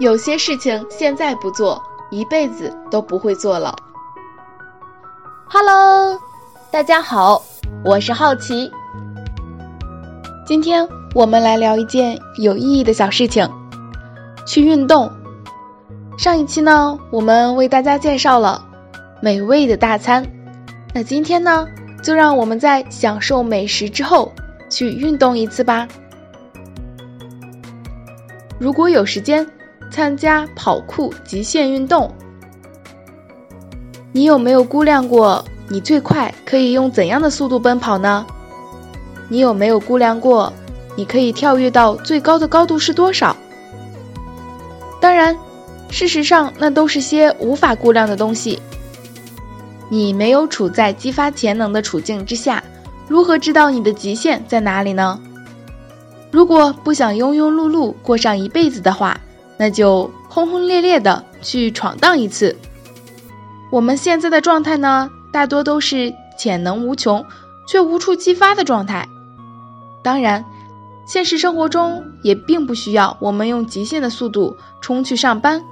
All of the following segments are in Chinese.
有些事情现在不做，一辈子都不会做了。Hello，大家好，我是好奇。今天我们来聊一件有意义的小事情，去运动。上一期呢，我们为大家介绍了美味的大餐，那今天呢，就让我们在享受美食之后，去运动一次吧。如果有时间。参加跑酷极限运动，你有没有估量过你最快可以用怎样的速度奔跑呢？你有没有估量过你可以跳跃到最高的高度是多少？当然，事实上那都是些无法估量的东西。你没有处在激发潜能的处境之下，如何知道你的极限在哪里呢？如果不想庸庸碌碌过上一辈子的话，那就轰轰烈烈的去闯荡一次。我们现在的状态呢，大多都是潜能无穷却无处激发的状态。当然，现实生活中也并不需要我们用极限的速度冲去上班，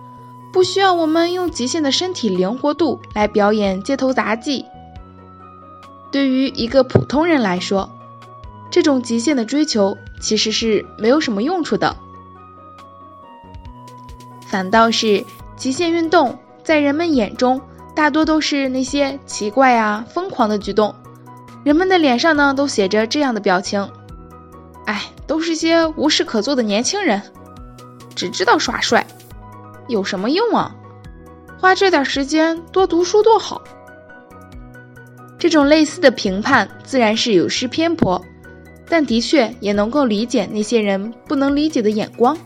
不需要我们用极限的身体灵活度来表演街头杂技。对于一个普通人来说，这种极限的追求其实是没有什么用处的。反倒是极限运动，在人们眼中大多都是那些奇怪啊、疯狂的举动，人们的脸上呢都写着这样的表情：哎，都是些无事可做的年轻人，只知道耍帅，有什么用啊？花这点时间多读书多好。这种类似的评判自然是有失偏颇，但的确也能够理解那些人不能理解的眼光。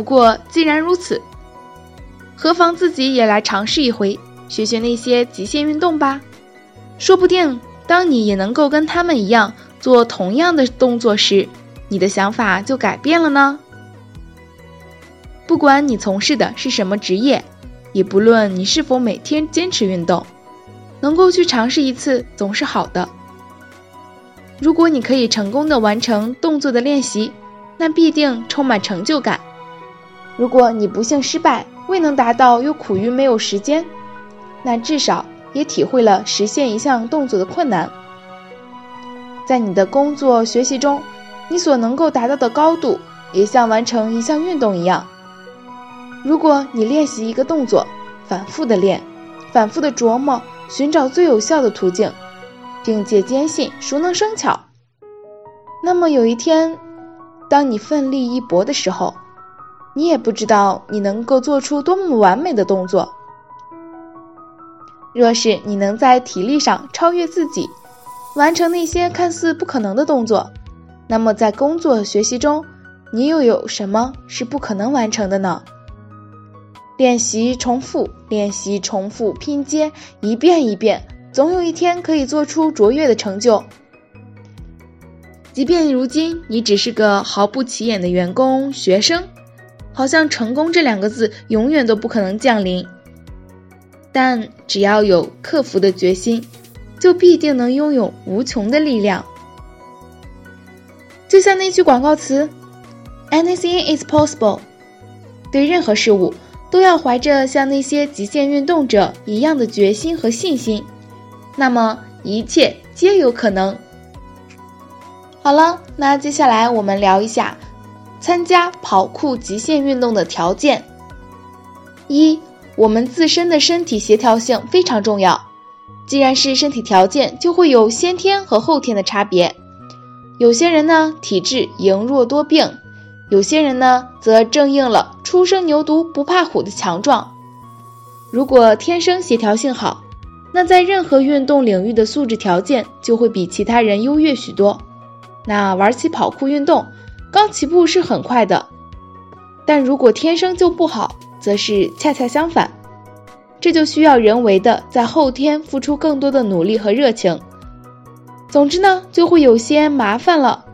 不过，既然如此，何妨自己也来尝试一回，学学那些极限运动吧。说不定，当你也能够跟他们一样做同样的动作时，你的想法就改变了呢。不管你从事的是什么职业，也不论你是否每天坚持运动，能够去尝试一次总是好的。如果你可以成功的完成动作的练习，那必定充满成就感。如果你不幸失败，未能达到，又苦于没有时间，那至少也体会了实现一项动作的困难。在你的工作学习中，你所能够达到的高度，也像完成一项运动一样。如果你练习一个动作，反复的练，反复的琢磨，寻找最有效的途径，并且坚信熟能生巧，那么有一天，当你奋力一搏的时候，你也不知道你能够做出多么完美的动作。若是你能在体力上超越自己，完成那些看似不可能的动作，那么在工作学习中，你又有什么是不可能完成的呢？练习重复，练习重复拼接，一遍一遍，总有一天可以做出卓越的成就。即便如今你只是个毫不起眼的员工、学生。好像成功这两个字永远都不可能降临，但只要有克服的决心，就必定能拥有无穷的力量。就像那句广告词：“Anything is possible。”对任何事物都要怀着像那些极限运动者一样的决心和信心，那么一切皆有可能。好了，那接下来我们聊一下。参加跑酷极限运动的条件：一、我们自身的身体协调性非常重要。既然是身体条件，就会有先天和后天的差别。有些人呢体质羸弱多病，有些人呢则正应了“初生牛犊不怕虎”的强壮。如果天生协调性好，那在任何运动领域的素质条件就会比其他人优越许多。那玩起跑酷运动。刚起步是很快的，但如果天生就不好，则是恰恰相反。这就需要人为的在后天付出更多的努力和热情。总之呢，就会有些麻烦了，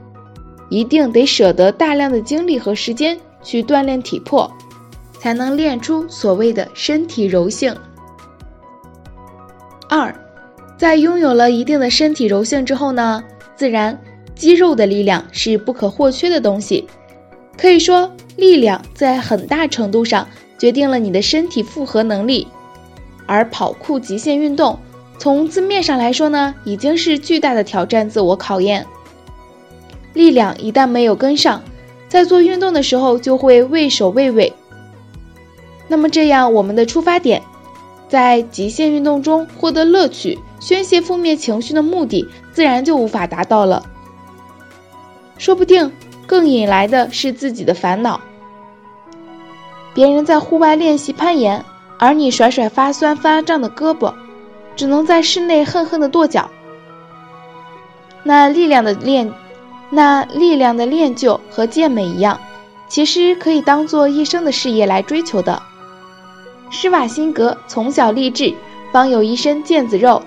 一定得舍得大量的精力和时间去锻炼体魄，才能练出所谓的身体柔性。二，在拥有了一定的身体柔性之后呢，自然。肌肉的力量是不可或缺的东西，可以说力量在很大程度上决定了你的身体负荷能力，而跑酷极限运动从字面上来说呢，已经是巨大的挑战自我考验。力量一旦没有跟上，在做运动的时候就会畏首畏尾。那么这样，我们的出发点，在极限运动中获得乐趣、宣泄负面情绪的目的，自然就无法达到了。说不定更引来的是自己的烦恼。别人在户外练习攀岩，而你甩甩发酸发胀的胳膊，只能在室内恨恨的跺脚。那力量的练，那力量的练就和健美一样，其实可以当做一生的事业来追求的。施瓦辛格从小立志，方有一身腱子肉。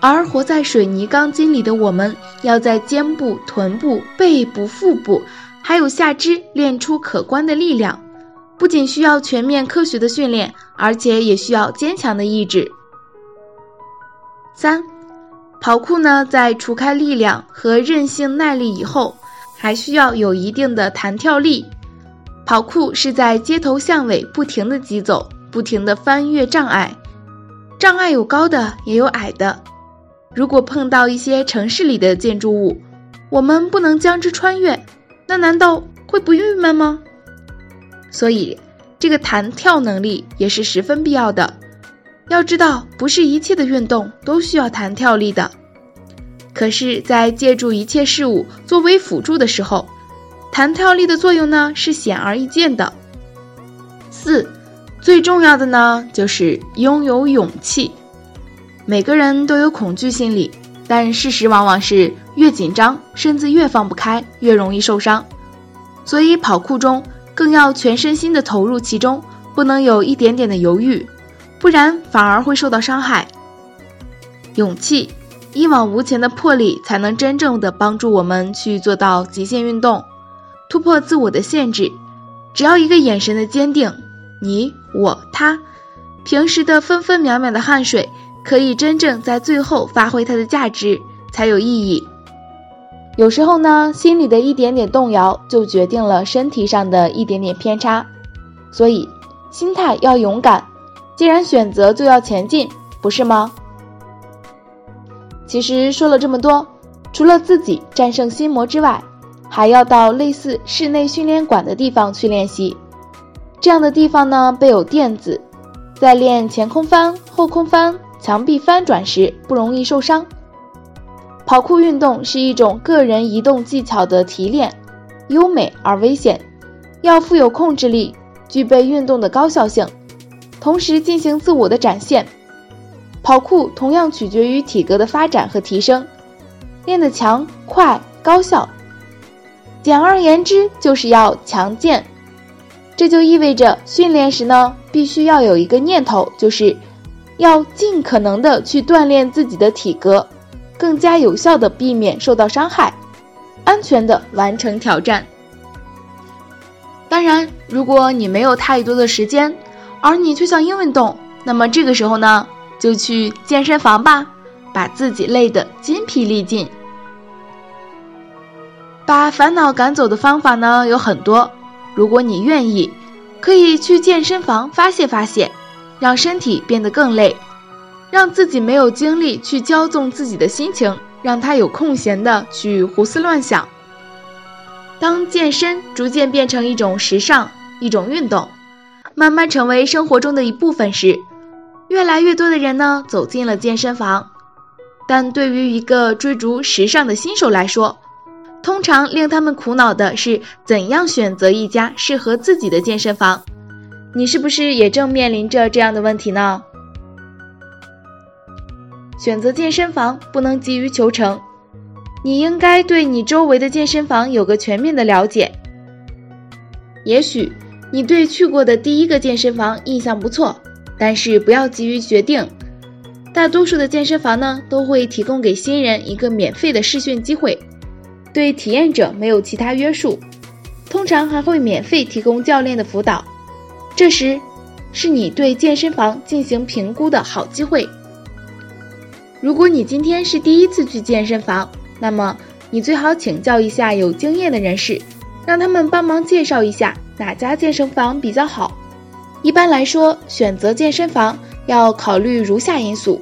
而活在水泥钢筋里的我们，要在肩部、臀部、背部、腹部，还有下肢练出可观的力量。不仅需要全面科学的训练，而且也需要坚强的意志。三，跑酷呢，在除开力量和韧性耐力以后，还需要有一定的弹跳力。跑酷是在街头巷尾不停的疾走，不停的翻越障碍，障碍有高的，也有矮的。如果碰到一些城市里的建筑物，我们不能将之穿越，那难道会不郁闷吗？所以，这个弹跳能力也是十分必要的。要知道，不是一切的运动都需要弹跳力的。可是，在借助一切事物作为辅助的时候，弹跳力的作用呢是显而易见的。四，最重要的呢就是拥有勇气。每个人都有恐惧心理，但事实往往是越紧张，身子越放不开，越容易受伤。所以跑酷中更要全身心的投入其中，不能有一点点的犹豫，不然反而会受到伤害。勇气、一往无前的魄力，才能真正的帮助我们去做到极限运动，突破自我的限制。只要一个眼神的坚定，你、我、他，平时的分分秒秒的汗水。可以真正在最后发挥它的价值，才有意义。有时候呢，心里的一点点动摇，就决定了身体上的一点点偏差。所以，心态要勇敢。既然选择，就要前进，不是吗？其实说了这么多，除了自己战胜心魔之外，还要到类似室内训练馆的地方去练习。这样的地方呢，备有垫子，在练前空翻、后空翻。墙壁翻转时不容易受伤。跑酷运动是一种个人移动技巧的提炼，优美而危险，要富有控制力，具备运动的高效性，同时进行自我的展现。跑酷同样取决于体格的发展和提升，练得强、快、高效。简而言之，就是要强健。这就意味着训练时呢，必须要有一个念头，就是。要尽可能的去锻炼自己的体格，更加有效的避免受到伤害，安全的完成挑战。当然，如果你没有太多的时间，而你却想运动，那么这个时候呢，就去健身房吧，把自己累得筋疲力尽。把烦恼赶走的方法呢有很多，如果你愿意，可以去健身房发泄发泄。让身体变得更累，让自己没有精力去骄纵自己的心情，让他有空闲的去胡思乱想。当健身逐渐变成一种时尚、一种运动，慢慢成为生活中的一部分时，越来越多的人呢走进了健身房。但对于一个追逐时尚的新手来说，通常令他们苦恼的是怎样选择一家适合自己的健身房。你是不是也正面临着这样的问题呢？选择健身房不能急于求成，你应该对你周围的健身房有个全面的了解。也许你对去过的第一个健身房印象不错，但是不要急于决定。大多数的健身房呢都会提供给新人一个免费的试训机会，对体验者没有其他约束，通常还会免费提供教练的辅导。这时，是你对健身房进行评估的好机会。如果你今天是第一次去健身房，那么你最好请教一下有经验的人士，让他们帮忙介绍一下哪家健身房比较好。一般来说，选择健身房要考虑如下因素：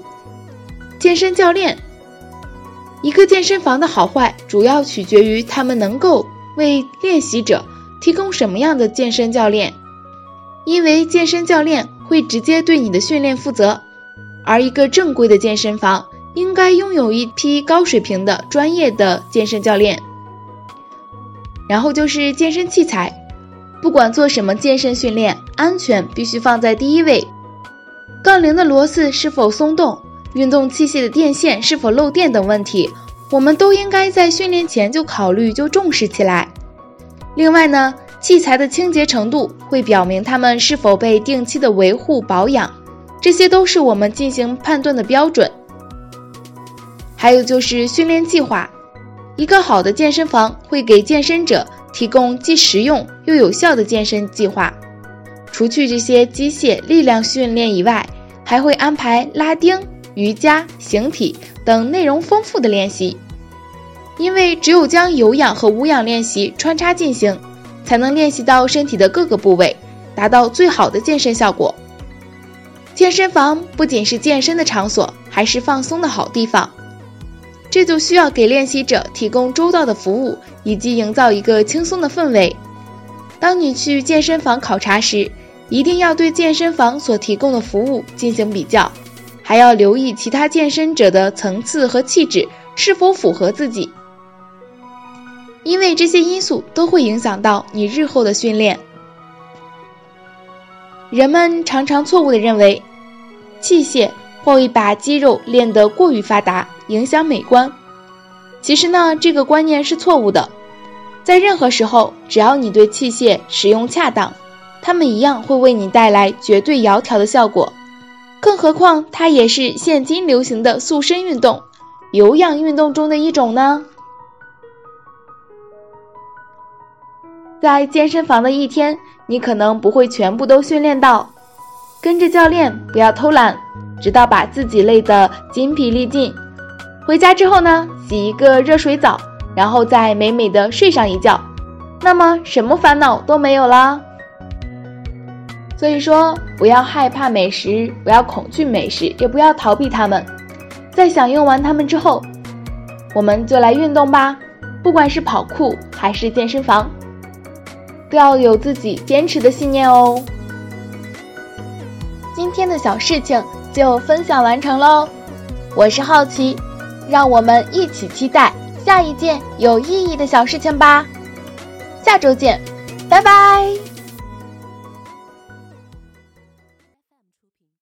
健身教练。一个健身房的好坏，主要取决于他们能够为练习者提供什么样的健身教练。因为健身教练会直接对你的训练负责，而一个正规的健身房应该拥有一批高水平的专业的健身教练。然后就是健身器材。不管做什么健身训练，安全必须放在第一位。杠铃的螺丝是否松动，运动器械的电线是否漏电等问题，我们都应该在训练前就考虑，就重视起来。另外呢，器材的清洁程度会表明它们是否被定期的维护保养，这些都是我们进行判断的标准。还有就是训练计划，一个好的健身房会给健身者。提供既实用又有效的健身计划，除去这些机械力量训练以外，还会安排拉丁、瑜伽、形体等内容丰富的练习。因为只有将有氧和无氧练习穿插进行，才能练习到身体的各个部位，达到最好的健身效果。健身房不仅是健身的场所，还是放松的好地方。这就需要给练习者提供周到的服务，以及营造一个轻松的氛围。当你去健身房考察时，一定要对健身房所提供的服务进行比较，还要留意其他健身者的层次和气质是否符合自己，因为这些因素都会影响到你日后的训练。人们常常错误地认为，器械会把肌肉练得过于发达。影响美观，其实呢，这个观念是错误的。在任何时候，只要你对器械使用恰当，它们一样会为你带来绝对窈窕的效果。更何况，它也是现今流行的塑身运动、有氧运动中的一种呢。在健身房的一天，你可能不会全部都训练到，跟着教练，不要偷懒，直到把自己累得筋疲力尽。回家之后呢，洗一个热水澡，然后再美美的睡上一觉，那么什么烦恼都没有啦。所以说，不要害怕美食，不要恐惧美食，也不要逃避它们。在享用完它们之后，我们就来运动吧。不管是跑酷还是健身房，都要有自己坚持的信念哦。今天的小事情就分享完成喽，我是好奇。让我们一起期待下一件有意义的小事情吧。下周见，拜拜。